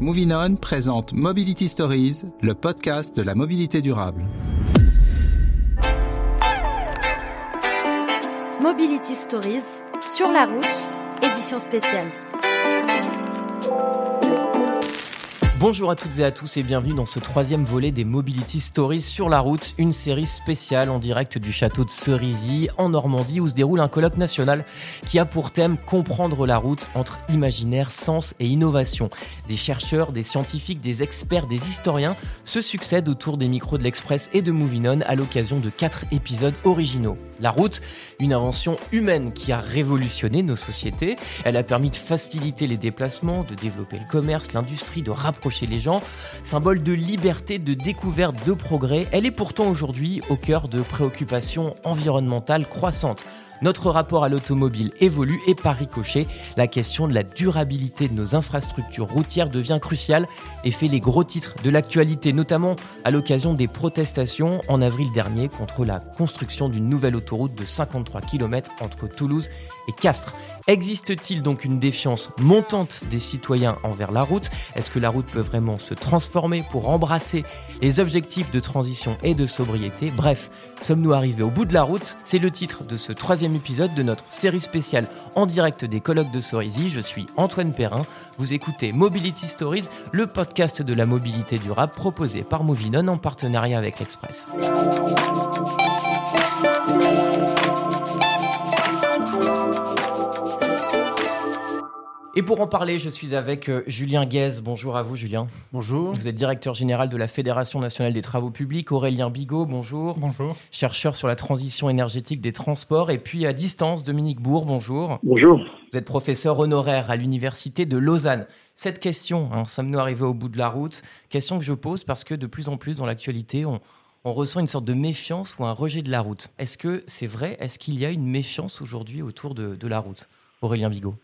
Moving On présente Mobility Stories, le podcast de la mobilité durable. Mobility Stories, sur la route, édition spéciale. Bonjour à toutes et à tous et bienvenue dans ce troisième volet des Mobility Stories sur la route, une série spéciale en direct du château de Cerisy en Normandie où se déroule un colloque national qui a pour thème comprendre la route entre imaginaire, sens et innovation. Des chercheurs, des scientifiques, des experts, des historiens se succèdent autour des micros de l'Express et de Movinon à l'occasion de quatre épisodes originaux. La route, une invention humaine qui a révolutionné nos sociétés. Elle a permis de faciliter les déplacements, de développer le commerce, l'industrie, de rapprocher les gens. Symbole de liberté, de découverte, de progrès, elle est pourtant aujourd'hui au cœur de préoccupations environnementales croissantes. Notre rapport à l'automobile évolue et par ricochet, la question de la durabilité de nos infrastructures routières devient cruciale et fait les gros titres de l'actualité, notamment à l'occasion des protestations en avril dernier contre la construction d'une nouvelle autoroute de 53 km entre Toulouse et Castres. Existe-t-il donc une défiance montante des citoyens envers la route? Est-ce que la route peut vraiment se transformer pour embrasser les objectifs de transition et de sobriété? Bref, sommes-nous arrivés au bout de la route? C'est le titre de ce troisième épisode de notre série spéciale en direct des colloques de Cerisy. Je suis Antoine Perrin. Vous écoutez Mobility Stories, le podcast de la mobilité durable proposé par Movinon en partenariat avec l'Express. Et pour en parler, je suis avec euh, Julien Guez. Bonjour à vous, Julien. Bonjour. Vous êtes directeur général de la Fédération nationale des travaux publics. Aurélien Bigot, bonjour. Bonjour. Chercheur sur la transition énergétique des transports. Et puis à distance, Dominique Bourg, bonjour. Bonjour. Vous êtes professeur honoraire à l'Université de Lausanne. Cette question, hein, sommes-nous arrivés au bout de la route? Question que je pose parce que de plus en plus dans l'actualité, on, on ressent une sorte de méfiance ou un rejet de la route. Est-ce que c'est vrai? Est-ce qu'il y a une méfiance aujourd'hui autour de, de la route? Aurélien Bigot.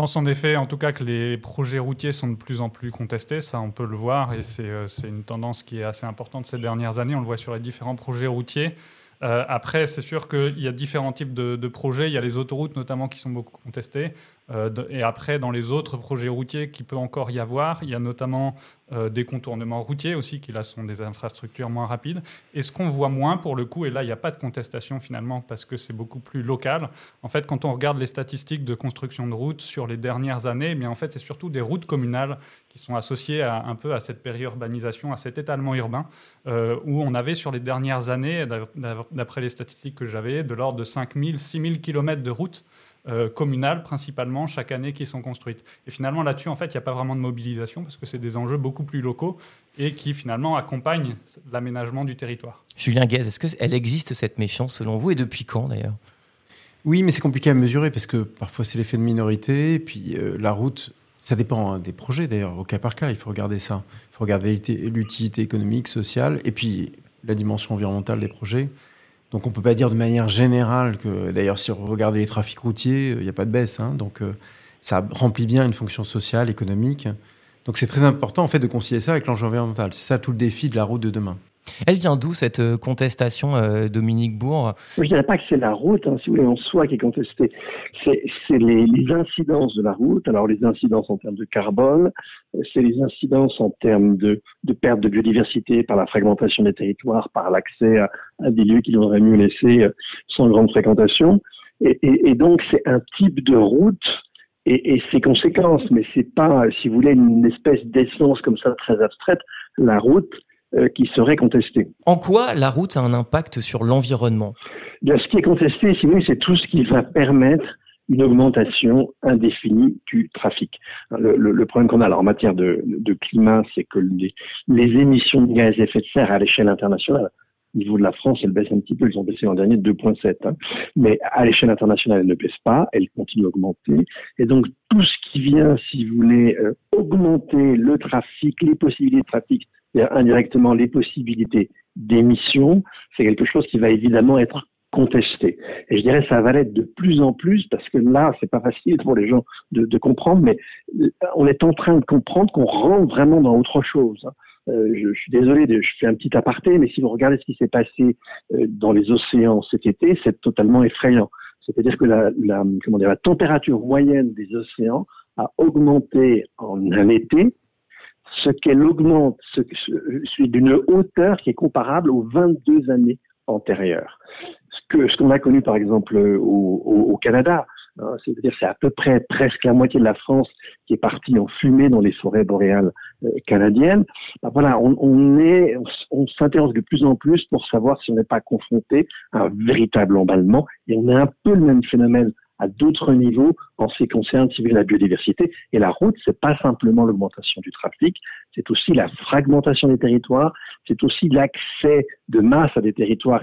Je pense en effet, en tout cas, que les projets routiers sont de plus en plus contestés. Ça, on peut le voir, et c'est euh, une tendance qui est assez importante ces dernières années. On le voit sur les différents projets routiers. Euh, après, c'est sûr qu'il y a différents types de, de, projets. Il y a les autoroutes notamment qui sont beaucoup contestées. Euh, et après, dans les autres projets routiers qui peut encore y avoir, il y a notamment euh, des contournements routiers aussi, qui là sont des infrastructures moins rapides. Et ce qu'on voit moins pour le coup, et là il n'y a pas de contestation finalement parce que c'est beaucoup plus local. En fait, quand on regarde les statistiques de construction de routes sur les dernières années, mais en fait c'est surtout des routes communales qui sont associées un peu à cette périurbanisation, à cet étalement urbain, euh, où on avait sur les dernières années, d'après les statistiques que j'avais, de l'ordre de 5000, 6000 km de routes euh, communales principalement chaque année qui sont construites. Et finalement là-dessus, en fait, il n'y a pas vraiment de mobilisation parce que c'est des enjeux beaucoup plus locaux et qui finalement accompagnent l'aménagement du territoire. Julien Guez, est-ce qu'elle existe cette méfiance selon vous et depuis quand d'ailleurs? Oui, mais c'est compliqué à mesurer parce que parfois c'est l'effet de minorité et puis euh, la route, ça dépend hein, des projets d'ailleurs, au cas par cas, il faut regarder ça. Il faut regarder l'utilité économique, sociale et puis la dimension environnementale des projets. Donc on peut pas dire de manière générale que, d'ailleurs, si on regarde les trafics routiers, il n'y a pas de baisse. Hein. donc euh, ça remplit bien une fonction sociale, économique. Donc c'est très important en fait de concilier ça avec l'enjeu environnemental. C'est ça tout le défi de la route de demain. Elle vient d'où cette euh, contestation, euh, Dominique Bourg? Je ne dirais pas que c'est la route, hein, si vous voulez, en soi qui est contestée. C'est les, incidences de la route. Alors les incidences en termes de carbone, c'est les incidences en termes de, perte de biodiversité par la fragmentation des territoires, par l'accès à, des lieux qu'il aurait mieux laisser euh, sans grande fréquentation. Et, donc c'est un type de route et, et, ses conséquences, mais c'est pas, si vous voulez, une espèce d'essence comme ça très abstraite. La route, qui serait contesté. En quoi la route a un impact sur l'environnement? Bien, Ce qui est contesté, si c'est tout ce qui va permettre une augmentation indéfinie du trafic. Le, le, le problème qu'on a alors, en matière de, de climat, c'est que les, les, émissions de gaz à effet de serre à l'échelle internationale, au niveau de la France, elles baissent un petit peu, elles ont baissé l'an dernier de 2,7. Hein. Mais à l'échelle internationale, elles ne baissent pas, elles continuent à augmenter. Et donc, tout ce qui vient, si vous voulez, euh, augmenter le trafic, les possibilités de trafic indirectement les possibilités d'émission, c'est quelque chose qui va évidemment être contesté. Et je dirais ça va l'être de plus en plus parce que là, c'est pas facile pour les gens de, de, comprendre, mais on est en train de comprendre qu'on rentre vraiment dans autre chose. Euh, je, je, suis désolé, de, je fais un petit aparté, mais si vous regardez ce qui s'est passé euh, dans les océans cet été, c'est totalement effrayant. C'est-à-dire que la, la, comment dire, la température moyenne des océans a augmenté en un été ce qu'elle augmente, ce, ce, d'une hauteur qui est comparable aux 22 années antérieures. Ce que ce qu'on a connu par exemple au, au, au Canada, hein, c'est-à-dire c'est à peu près presque la moitié de la France qui est partie en fumée dans les forêts boréales euh, canadiennes. Ben voilà, on, on est, on, s'interroge de plus en plus pour savoir si on n'est pas confronté à un véritable emballement. Et on a un peu le même phénomène à d'autres niveaux en ce qui concerne la biodiversité. Et la route, c'est pas simplement l'augmentation du trafic, c'est aussi la fragmentation des territoires, c'est aussi l'accès de masse à des territoires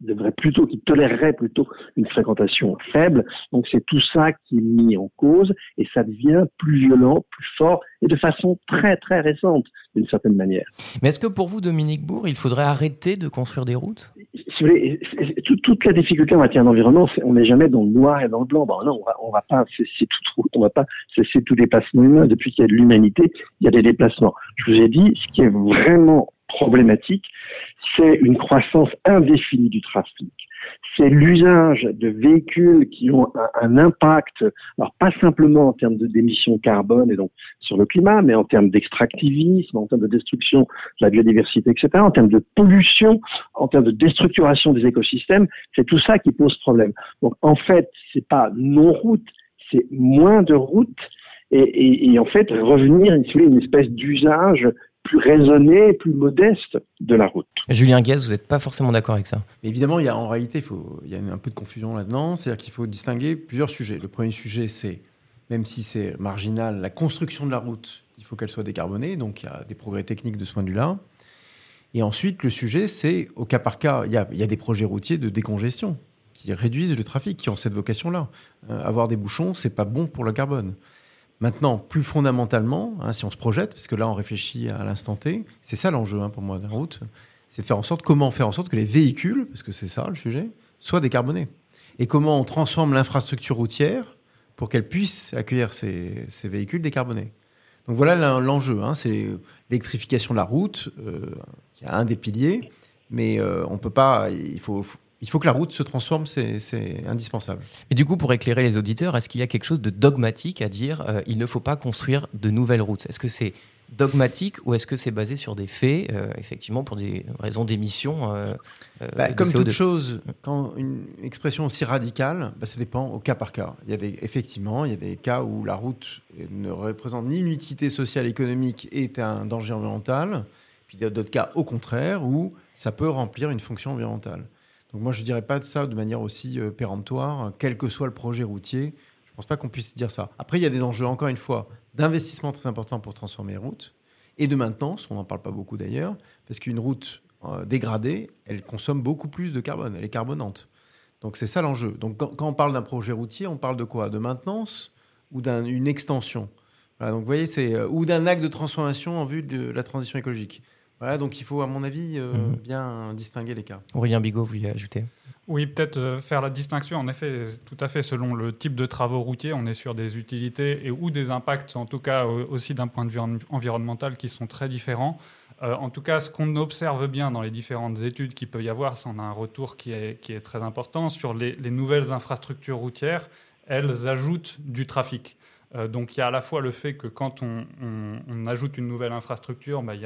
devrait plutôt, qui tolérerait plutôt une fréquentation faible. Donc c'est tout ça qui est mis en cause et ça devient plus violent, plus fort et de façon très très récente d'une certaine manière. Mais est-ce que pour vous, Dominique Bourg, il faudrait arrêter de construire des routes? Si vous voulez, toute, la difficulté en matière d'environnement, on n'est jamais dans le noir et dans le blanc. Bon, non, on va, on va pas cesser toute route, on va pas cesser tout déplacement humain. Depuis qu'il y a de l'humanité, il y a des déplacements. Je vous ai dit, ce qui est vraiment problématique, c'est une croissance indéfinie du trafic. C'est l'usage de véhicules qui ont un, impact, alors pas simplement en termes d'émissions carbone et donc sur le climat, mais en termes d'extractivisme, en termes de destruction de la biodiversité, etc., en termes de pollution, en termes de déstructuration des écosystèmes. C'est tout ça qui pose problème. Donc en fait, c'est pas non-route, c'est moins de routes et, en fait revenir une espèce d'usage plus raisonné, plus modeste de la route. Julien Guez, vous n'êtes pas forcément d'accord avec ça Évidemment, il y a, en réalité, il, faut, il y a un peu de confusion là-dedans. C'est-à-dire qu'il faut distinguer plusieurs sujets. Le premier sujet, c'est, même si c'est marginal, la construction de la route, il faut qu'elle soit décarbonée. Donc il y a des progrès techniques de ce point de vue-là. Et ensuite, le sujet, c'est au cas par cas, il y a, il y a des projets routiers de décongestion qui réduisent le trafic, qui ont cette vocation-là. Euh, avoir des bouchons, c'est pas bon pour le carbone. Maintenant, plus fondamentalement, hein, si on se projette, parce que là on réfléchit à l'instant T, c'est ça l'enjeu hein, pour moi de la route, c'est de faire en sorte comment faire en sorte que les véhicules, parce que c'est ça le sujet, soient décarbonés. Et comment on transforme l'infrastructure routière pour qu'elle puisse accueillir ces, véhicules décarbonés. Donc voilà l'enjeu, hein, c'est l'électrification de la route, euh, qui est un des piliers, mais euh, on peut pas, il faut, il faut que la route se transforme, c'est indispensable. Et du coup, pour éclairer les auditeurs, est-ce qu'il y a quelque chose de dogmatique à dire euh, il ne faut pas construire de nouvelles routes? Est-ce que c'est dogmatique ou est-ce que c'est basé sur des faits, euh, effectivement, pour des raisons d'émission euh, bah, Comme toute chose, quand une expression aussi radicale, bah, ça dépend au cas par cas. Il y a des, effectivement, il y a des cas où la route ne représente ni une utilité sociale économique et est un danger environnemental. Puis il y a d'autres cas, au contraire, où ça peut remplir une fonction environnementale. Donc moi, je ne dirais pas de ça de manière aussi euh, péremptoire, quel que soit le projet routier. Je ne pense pas qu'on puisse dire ça. Après, il y a des enjeux, encore une fois, d'investissement très importants pour transformer les routes et de maintenance, on n'en parle pas beaucoup d'ailleurs, parce qu'une route euh, dégradée, elle consomme beaucoup plus de carbone, elle est carbonante. Donc c'est ça l'enjeu. Donc quand, on parle d'un projet routier, on parle de quoi? De maintenance ou d'une extension? Donc voyez, c'est euh, ou d'un acte de transformation en vue de la transition écologique. Voilà, donc il faut, à mon avis, euh, mhm. bien distinguer les cas. Aurélien Bigot, vous y ajouter Oui, peut-être euh, faire la distinction, en effet, tout à fait, selon le type de travaux routiers, on est sur des utilités et ou des impacts, en tout cas aussi d'un point de vue environnemental, qui sont très différents. Euh, en tout cas, ce qu'on observe bien dans les différentes études qu'il peut y avoir, c'est on a un retour qui est, qui est très important sur les, les nouvelles infrastructures routières. Elles ajoutent du trafic. Euh, donc il y a à la fois le fait que quand on, ajoute une nouvelle infrastructure, bah, il,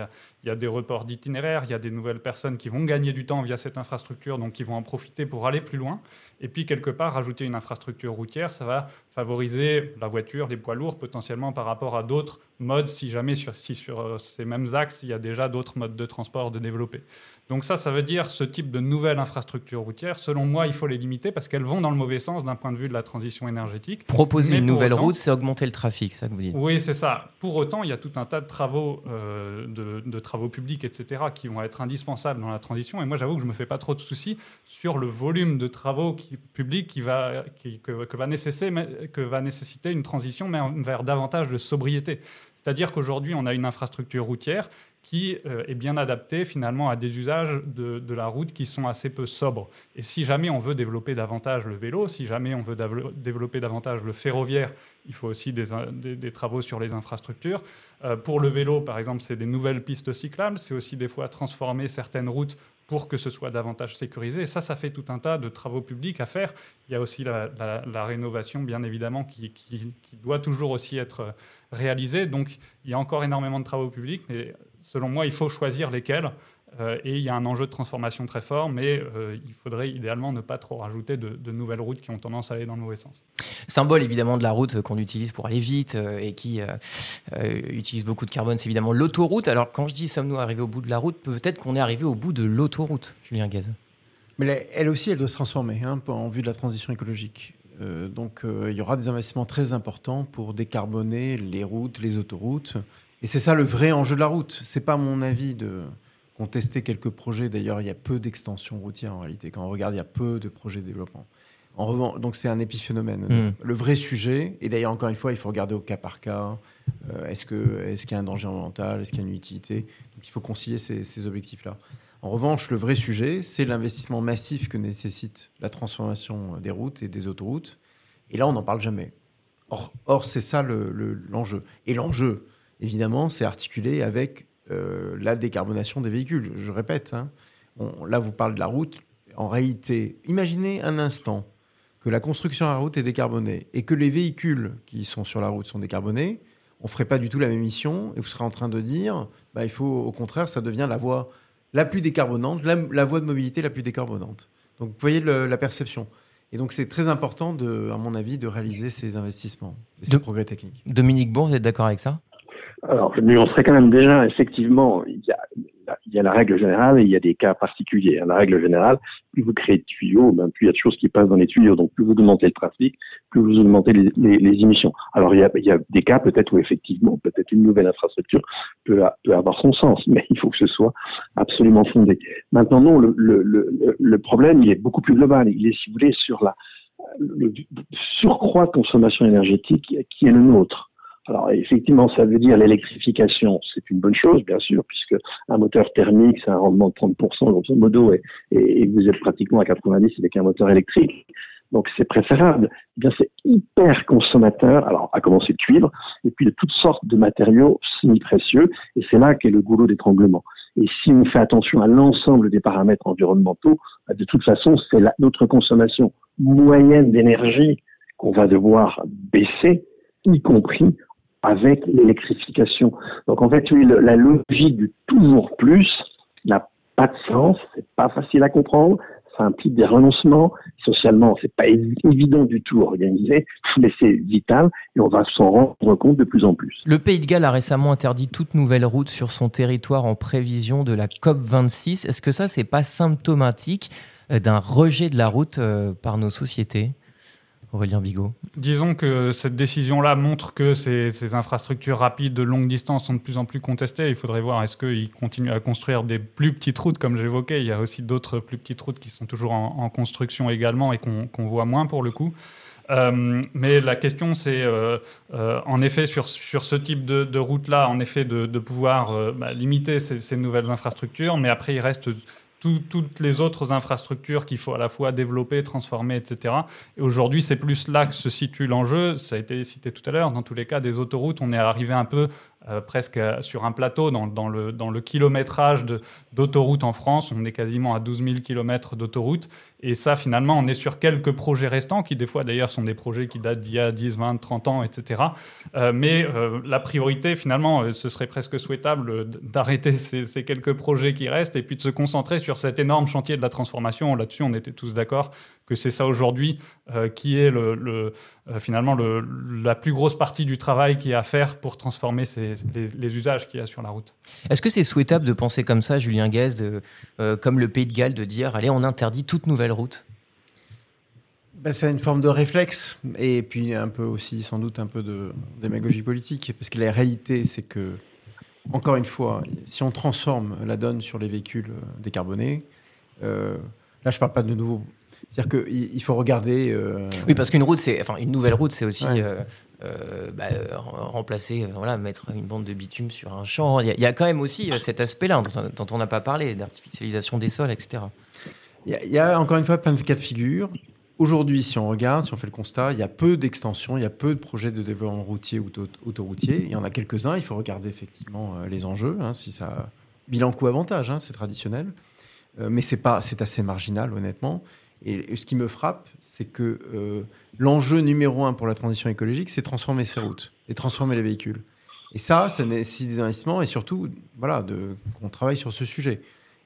y a, des reports d'itinéraires, il y a des nouvelles personnes qui vont gagner du temps via cette infrastructure, donc qui vont en profiter pour aller plus loin. Et puis quelque part, rajouter une infrastructure routière, ça va favoriser la voiture, les poids lourds potentiellement par rapport à d'autres modes, si jamais sur, si sur euh, ces mêmes axes, il y a déjà d'autres modes de transport de développer. Donc ça, ça veut dire ce type de nouvelles infrastructures routières, selon moi, il faut les limiter parce qu'elles vont dans le mauvais sens d'un point de vue de la transition énergétique. Proposer une nouvelle route, c'est augmenter le trafic, ça que vous dites Oui, c'est ça. Pour autant, il y a tout un tas de travaux, euh, de, travaux publics, etc., qui vont être indispensables dans la transition. Et moi, j'avoue que je me fais pas trop de soucis sur le volume de travaux publics qui va, que, va nécessiter, que va nécessiter une transition vers davantage de sobriété. C'est-à-dire qu'aujourd'hui, on a une infrastructure routière qui euh, est bien adaptée finalement à des usages de, la route qui sont assez peu sobres. Et si jamais on veut développer davantage le vélo, si jamais on veut développer davantage le ferroviaire, il faut aussi des, travaux sur les infrastructures. Euh, pour le vélo, par exemple, c'est des nouvelles pistes cyclables, c'est aussi des fois transformer certaines routes pour que ce soit davantage sécurisé. Et ça, ça fait tout un tas de travaux publics à faire. Il y a aussi la, rénovation, bien évidemment, qui, qui, doit toujours aussi être réalisée. Donc, il y a encore énormément de travaux publics, mais selon moi, il faut choisir lesquels. Euh, et il y a un enjeu de transformation très fort, mais euh, il faudrait idéalement ne pas trop rajouter de, nouvelles routes qui ont tendance à aller dans le mauvais sens. Symbole évidemment de la route qu'on utilise pour aller vite euh, et qui utilise beaucoup de carbone, c'est évidemment l'autoroute. Alors quand je dis sommes-nous arrivés au bout de la route, peut-être qu'on est arrivé au bout de l'autoroute, Julien Gaz. Mais elle aussi, elle doit se transformer hein, en vue de la transition écologique. donc il y aura des investissements très importants pour décarboner les routes, les autoroutes. Et c'est ça le vrai enjeu de la route. C'est pas mon avis de ont testé quelques projets. D'ailleurs, il y a peu d'extensions routières en réalité. Quand on regarde, il y a peu de projets de développement. En revanche, donc c'est un épiphénomène. Mm. Le vrai sujet, et d'ailleurs encore une fois, il faut regarder au cas par cas. Euh, est-ce que est-ce qu'il y a un danger environnemental Est-ce qu'il y a une utilité Donc il faut concilier ces, ces objectifs-là. En revanche, le vrai sujet, c'est l'investissement massif que nécessite la transformation des routes et des autoroutes. Et là, on n'en parle jamais. Or, or c'est ça l'enjeu. Le, et l'enjeu, évidemment, c'est articulé avec la décarbonation des véhicules. Je répète, hein. là vous parlez de la route. En réalité, imaginez un instant que la construction à la route est décarbonée et que les véhicules qui sont sur la route sont décarbonés, on ne ferait pas du tout la même mission et vous serez en train de dire, bah, il faut au contraire, ça devient la voie la plus décarbonante, la, voie de mobilité la plus décarbonante. Donc vous voyez la perception. Et donc c'est très important, de, à mon avis, de réaliser ces investissements et ces progrès techniques. Dominique Bon, vous êtes d'accord avec ça? Alors, je nuancerais quand même déjà, effectivement, il y, a, il y a la règle générale et il y a des cas particuliers. La règle générale, plus vous créez de tuyaux, ben, plus il y a de choses qui passent dans les tuyaux. Donc, plus vous augmentez le trafic, plus vous augmentez les, les, les émissions. Alors, il y, a, il y a des cas peut-être où effectivement, peut-être une nouvelle infrastructure peut, peut, avoir son sens, mais il faut que ce soit absolument fondé. Maintenant, non, le, le, le, le problème, il est beaucoup plus global. Il est, si vous voulez, sur la, le surcroît de consommation énergétique qui est le nôtre. Alors effectivement, ça veut dire l'électrification, c'est une bonne chose, bien sûr, puisque un moteur thermique, c'est un rendement de 30% grosso modo, et, vous êtes pratiquement à 90 avec un moteur électrique. Donc c'est préférable. Eh bien, c'est hyper consommateur. Alors à commencer de cuivre, et puis de toutes sortes de matériaux semi-précieux. Et c'est là qu'est le goulot d'étranglement. Et si on fait attention à l'ensemble des paramètres environnementaux, bah, de toute façon, c'est notre consommation moyenne d'énergie qu'on va devoir baisser, y compris avec l'électrification. Donc en fait, oui, la logique du toujours plus n'a pas de sens, c'est pas facile à comprendre, ça implique des renoncements. Socialement, c'est pas évident du tout organisé, mais c'est vital et on va s'en rendre compte de plus en plus. Le Pays de Galles a récemment interdit toute nouvelle route sur son territoire en prévision de la COP 26. Est-ce que ça, c'est pas symptomatique euh, d'un rejet de la route euh, par nos sociétés? Aurélien Bigot Disons que cette décision-là montre que ces, infrastructures rapides de longue distance sont de plus en plus contestées. Il faudrait voir est-ce qu'ils continuent à construire des plus petites routes, comme j'évoquais. Il y a aussi d'autres plus petites routes qui sont toujours en, construction également et qu'on voit moins pour le coup. Euh, mais la question, c'est euh, euh, en effet sur, ce type de, route-là, en effet de, pouvoir bah, limiter ces, nouvelles infrastructures, mais après il reste toutes les autres infrastructures qu'il faut à la fois développer, transformer, etc. Et aujourd'hui, c'est plus là que se situe l'enjeu. Ça a été cité tout à l'heure. Dans tous les cas, des autoroutes, on est arrivé un peu euh, presque sur un plateau dans, le, kilométrage d'autoroutes en France. On est quasiment à 12 000 km d'autoroutes. Et ça, finalement, on est sur quelques projets restants, qui des fois d'ailleurs sont des projets qui datent d'il y a 10, 20, 30 ans, etc. Euh, mais euh, la priorité, finalement, ce serait presque souhaitable d'arrêter ces, quelques projets qui restent et puis de se concentrer sur cet énorme chantier de la transformation. Là-dessus, on était tous d'accord que c'est ça aujourd'hui qui est le, le finalement le, la plus grosse partie du travail qui est à faire pour transformer ces, les, usages qu'il y a sur la route. Est-ce que c'est souhaitable de penser comme ça, Julien Guest, euh, comme le Pays de Galles, de dire allez, on interdit toute nouvelle route? Ben, C'est une forme de réflexe et puis un peu aussi, sans doute, un peu de démagogie politique. Parce que la réalité, c'est que, encore une fois, si on transforme la donne sur les véhicules euh, décarbonés, euh, là, je ne parle pas de nouveau c'est-à-dire qu'il faut regarder. Oui, parce qu'une route, c'est, enfin, une nouvelle route, c'est aussi euh, bah, remplacer, euh, voilà, mettre une bande de bitume sur un champ. Il y, a, quand même aussi euh, cet aspect-là dont, on n'a pas parlé, d'artificialisation des sols, etc. Il y, a encore une fois plein de cas de figure. Aujourd'hui, si on regarde, si on fait le constat, il y a peu d'extensions, il y a peu de projets de développement routier ou autoroutier. Il y en a quelques-uns. Il faut regarder effectivement les enjeux, hein, si ça bilan coût avantage, hein, c'est traditionnel. mais c'est pas, c'est assez marginal, honnêtement. Et, ce qui me frappe, c'est que l'enjeu numéro un pour la transition écologique, c'est transformer ces routes et transformer les véhicules. Et ça, ça nécessite des investissements et surtout, voilà, qu'on travaille sur ce sujet.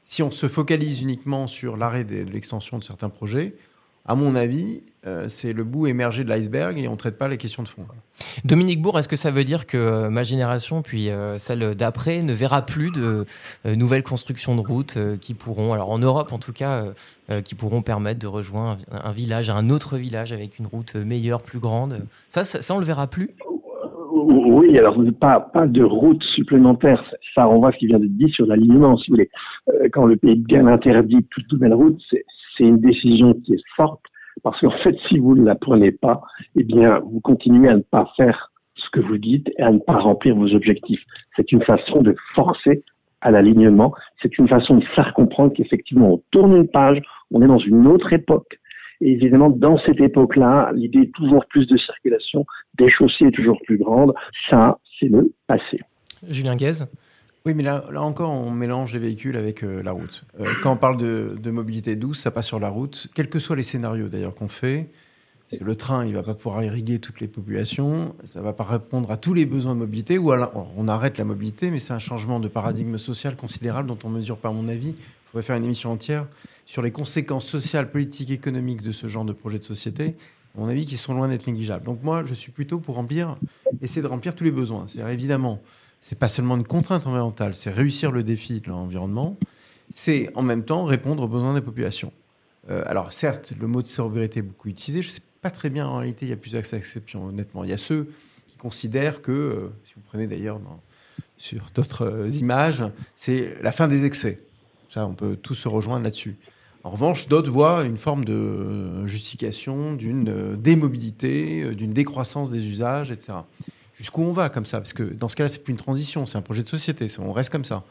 Si on se focalise uniquement sur l'arrêt de l'extension de certains projets, à mon avis, euh, c'est le bout émergé de l'iceberg et on ne traite pas les questions de fond. Dominique Bourg, est-ce que ça veut dire que euh, ma génération, puis euh, celle d'après, ne verra plus de nouvelles constructions de routes qui pourront, alors en Europe en tout cas, qui pourront permettre de rejoindre un, village, un autre village avec une route meilleure, plus grande? Ça, ça, ça, on le verra plus? Oui, alors pas, de route supplémentaire. Ça renvoie à ce qui vient d'être dit sur l'alignement, si vous voulez. Euh, quand le Pays de Galles interdit toute nouvelle route, c'est une décision qui est forte, parce qu'en fait, si vous ne la prenez pas, eh bien, vous continuez à ne pas faire ce que vous dites et à ne pas remplir vos objectifs. C'est une façon de forcer à l'alignement. C'est une façon de faire comprendre qu'effectivement, on tourne une page, on est dans une autre époque et évidemment, dans cette époque-là, l'idée toujours plus de circulation, des chaussées toujours plus grandes, ça, c'est le passé. Julien Guez oui, mais là, là, encore, on mélange les véhicules avec euh, la route. Euh, quand on parle de, de, mobilité douce, ça passe sur la route, quels que soient les scénarios d'ailleurs qu'on fait. Parce que le train, il va pas pouvoir irriguer toutes les populations, ça va pas répondre à tous les besoins de mobilité, ou alors on arrête la mobilité, mais c'est un changement de paradigme social considérable dont on mesure pas, à mon avis. Il faudrait faire une émission entière sur les conséquences sociales, politiques, économiques de ce genre de projet de société, à mon avis, qui sont loin d'être négligeables. Donc moi, je suis plutôt pour remplir, essayer de remplir tous les besoins. C'est-à-dire, évidemment, c'est pas seulement une contrainte environnementale, c'est réussir le défi de l'environnement, c'est en même temps répondre aux besoins des populations. Euh, alors certes, le mot de sobriété est beaucoup utilisé, je ne sais pas très bien en réalité, il y a plusieurs exceptions, honnêtement. Il y a ceux qui considèrent que, euh, si vous prenez d'ailleurs sur d'autres euh, images, c'est la fin des excès. On peut tous se rejoindre là-dessus. En revanche, d'autres voient une forme de justification d'une euh, démobilité, euh, d'une décroissance des usages, etc. Jusqu'où on va comme ça? Parce que dans ce cas-là, c'est plus une transition, c'est un projet de société, on reste comme ça.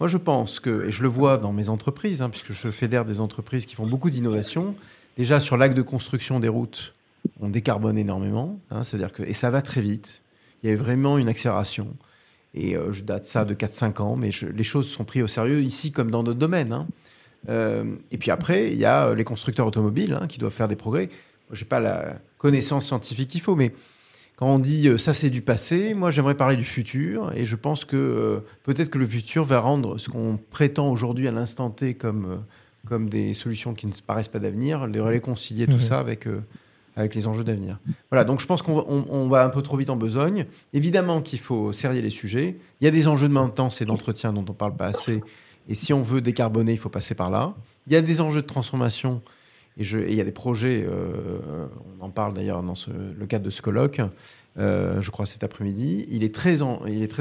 Moi, je pense que, et je le vois dans mes entreprises, hein, puisque je fédère des entreprises qui font beaucoup d'innovation, déjà sur l'acte de construction des routes, on décarbone énormément, hein, c'est-à-dire que, et ça va très vite. Il y a vraiment une accélération. Et euh, je date ça de 4-5 ans, mais les choses sont prises au sérieux ici comme dans d'autres domaines. Hein. Euh, et puis après, il y a euh, les constructeurs automobiles hein, qui doivent faire des progrès. Je n'ai pas la connaissance scientifique qu'il faut, mais quand on dit euh, ça c'est du passé, moi j'aimerais parler du futur. Et je pense que peut-être que le futur va rendre ce qu'on prétend aujourd'hui à l'instant T comme, comme des solutions qui ne paraissent pas d'avenir, les réconcilier tout ça avec avec les enjeux d'avenir. Voilà, donc je pense qu'on va un peu trop vite en besogne. Évidemment qu'il faut serrer les sujets. Il y a des enjeux de maintenance et d'entretien dont on ne parle pas assez et si on veut décarboner, il faut passer par là. Il y a des enjeux de transformation et, il y a des projets, euh, on en parle d'ailleurs dans le cadre de ce colloque, euh, je crois cet après-midi. Il, est très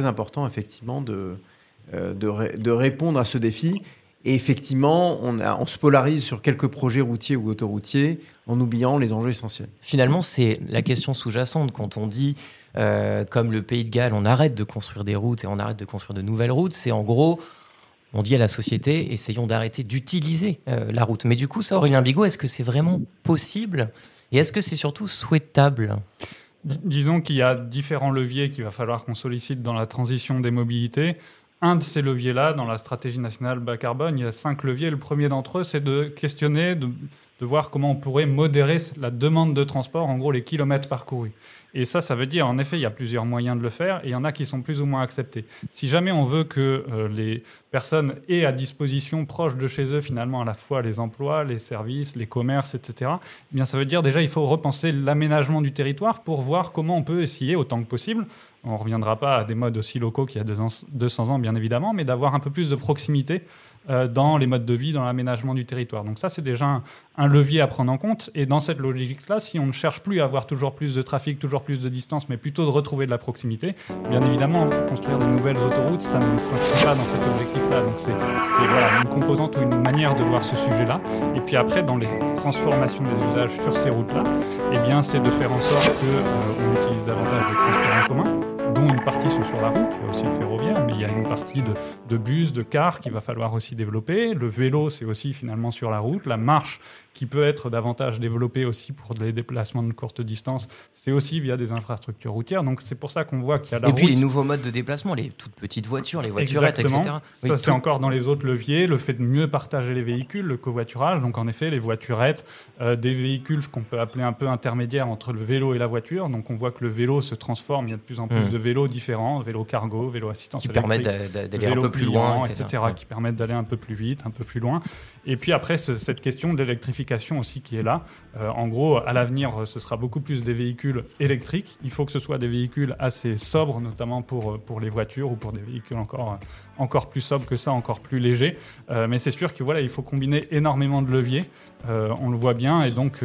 important effectivement euh, de, répondre à ce défi. Et effectivement, on, on, se polarise sur quelques projets routiers ou autoroutiers en oubliant les enjeux essentiels. Finalement, c'est la question sous-jacente quand on dit, comme le Pays de Galles, on arrête de construire des routes et on arrête de construire de nouvelles routes. C'est en gros, on dit à la société, essayons d'arrêter d'utiliser euh, la route. Mais du coup, ça, Aurélien Bigot, est-ce que c'est vraiment possible Et est-ce que c'est surtout souhaitable? Disons qu'il y a différents leviers qu'il va falloir qu'on sollicite dans la transition des mobilités. Un de ces leviers-là, dans la stratégie nationale bas carbone, il y a cinq leviers. Le premier d'entre eux, c'est de questionner, de, de voir comment on pourrait modérer la demande de transport, en gros les kilomètres parcourus. Et ça, ça veut dire, en effet, il y a plusieurs moyens de le faire et il y en a qui sont plus ou moins acceptés. Si jamais on veut que euh, les personnes aient à disposition, proche de chez eux, finalement, à la fois les emplois, les services, les commerces, etc., eh bien, ça veut dire déjà, il faut repenser l'aménagement du territoire pour voir comment on peut essayer, autant que possible, on ne reviendra pas à des modes aussi locaux qu'il y a 200 ans, bien évidemment, mais d'avoir un peu plus de proximité euh, dans les modes de vie, dans l'aménagement du territoire. Donc ça, c'est déjà un, levier à prendre en compte. Et dans cette logique-là, si on ne cherche plus à avoir toujours plus de trafic, toujours plus de distance, mais plutôt de retrouver de la proximité, bien évidemment, construire de nouvelles autoroutes, ça ne s'inscrit pas dans cet objectif-là. Donc c'est voilà, une composante ou une manière de voir ce sujet-là. Et puis après, dans les transformations des usages sur ces routes-là, eh bien, c'est de faire en sorte qu'on euh, utilise davantage de transports en commun dont une partie sont sur la route, il y a aussi le ferroviaire, mais il y a une partie de, de bus, de cars qu'il va falloir aussi développer. Le vélo, c'est aussi finalement sur la route. La marche, qui peut être davantage développée aussi pour des déplacements de courte distance, c'est aussi via des infrastructures routières. Donc c'est pour ça qu'on voit qu'il y a la Et puis les nouveaux modes de déplacement, les toutes petites voitures, les voiturettes, Exactement. etc. Oui, Ça, tout- c'est encore dans les autres leviers, le fait de mieux partager les véhicules, le covoiturage. Donc, en effet, les voiturettes, euh, des véhicules qu'on peut appeler un peu intermédiaires entre le vélo et la voiture. Donc, on voit que le vélo se transforme. Il y a de plus en plus Mm. de vélos différents, vélo cargo, vélo assistance qui permettent électrique. d'aller un peu plus loin, etc., Ouais. qui permettent d'aller un peu plus vite, un peu plus loin. Et puis après, ce- cette question de l'électrification aussi qui est là. Euh, en gros, à l'avenir, ce sera beaucoup plus des véhicules électriques. Il faut que ce soit des véhicules assez sobres, notamment pour, euh, pour les voitures ou pour des véhicules encore, euh, encore plus sobres que ça, encore plus légers. Euh, mais c'est sûr que voilà, il faut combiner énormément de leviers. Euh, on le voit bien. Et donc,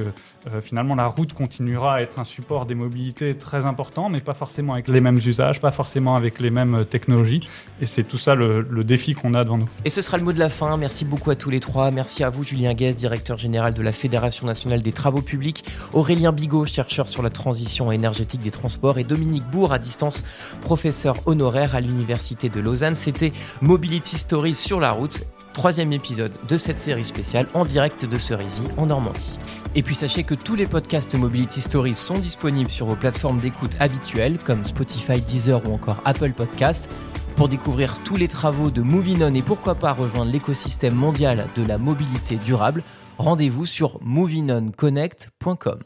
finalement, la route continuera à être un support des mobilités très important, mais pas forcément avec les mêmes pas forcément avec les mêmes euh, technologies. Et c'est tout ça le, défi qu'on a devant nous. Et ce sera le mot de la fin. Merci beaucoup à tous les trois. Merci à vous, Julien Guès, directeur général de la Fédération nationale des travaux publics, Aurélien Bigot, chercheur sur la transition énergétique des transports, et Dominique Bourg, à distance, professeur honoraire à l'Université de Lausanne. C'était Mobility Stories sur la route. Troisième épisode de cette série spéciale en direct de Cerisy en Normandie. Et puis sachez que tous les podcasts Mobility Stories sont disponibles sur vos plateformes d'écoute habituelles comme Spotify, Deezer ou encore Apple Podcasts. Pour découvrir tous les travaux de Movinon et pourquoi pas rejoindre l'écosystème mondial de la mobilité durable, rendez-vous sur movinonconnect.com.